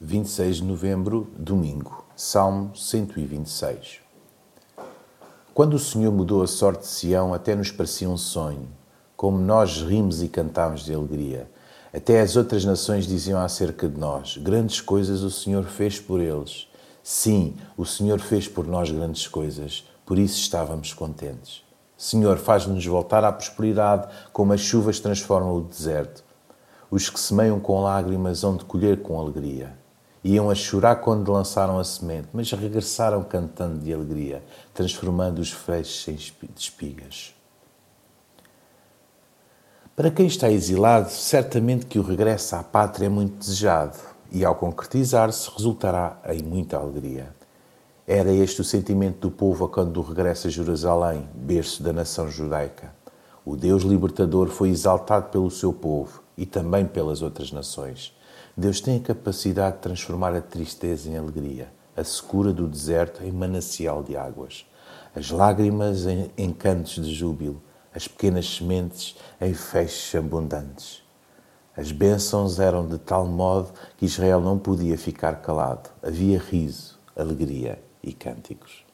26 de novembro, domingo, Salmo 126. Quando o Senhor mudou a sorte de Sião, até nos parecia um sonho, como nós rimos e cantávamos de alegria. Até as outras nações diziam acerca de nós: Grandes coisas o Senhor fez por eles. Sim, o Senhor fez por nós grandes coisas, por isso estávamos contentes. Senhor, faz-nos voltar à prosperidade, como as chuvas transformam o deserto. Os que semeiam com lágrimas hão de colher com alegria. Iam a chorar quando lançaram a semente, mas regressaram cantando de alegria, transformando os feixes em espigas. Para quem está exilado, certamente que o regresso à pátria é muito desejado e, ao concretizar-se, resultará em muita alegria. Era este o sentimento do povo quando regressa a Jerusalém, berço da nação judaica. O Deus libertador foi exaltado pelo seu povo e também pelas outras nações. Deus tem a capacidade de transformar a tristeza em alegria, a secura do deserto em manancial de águas, as lágrimas em, em cantos de júbilo, as pequenas sementes em feixes abundantes. As bênçãos eram de tal modo que Israel não podia ficar calado. Havia riso, alegria e cânticos.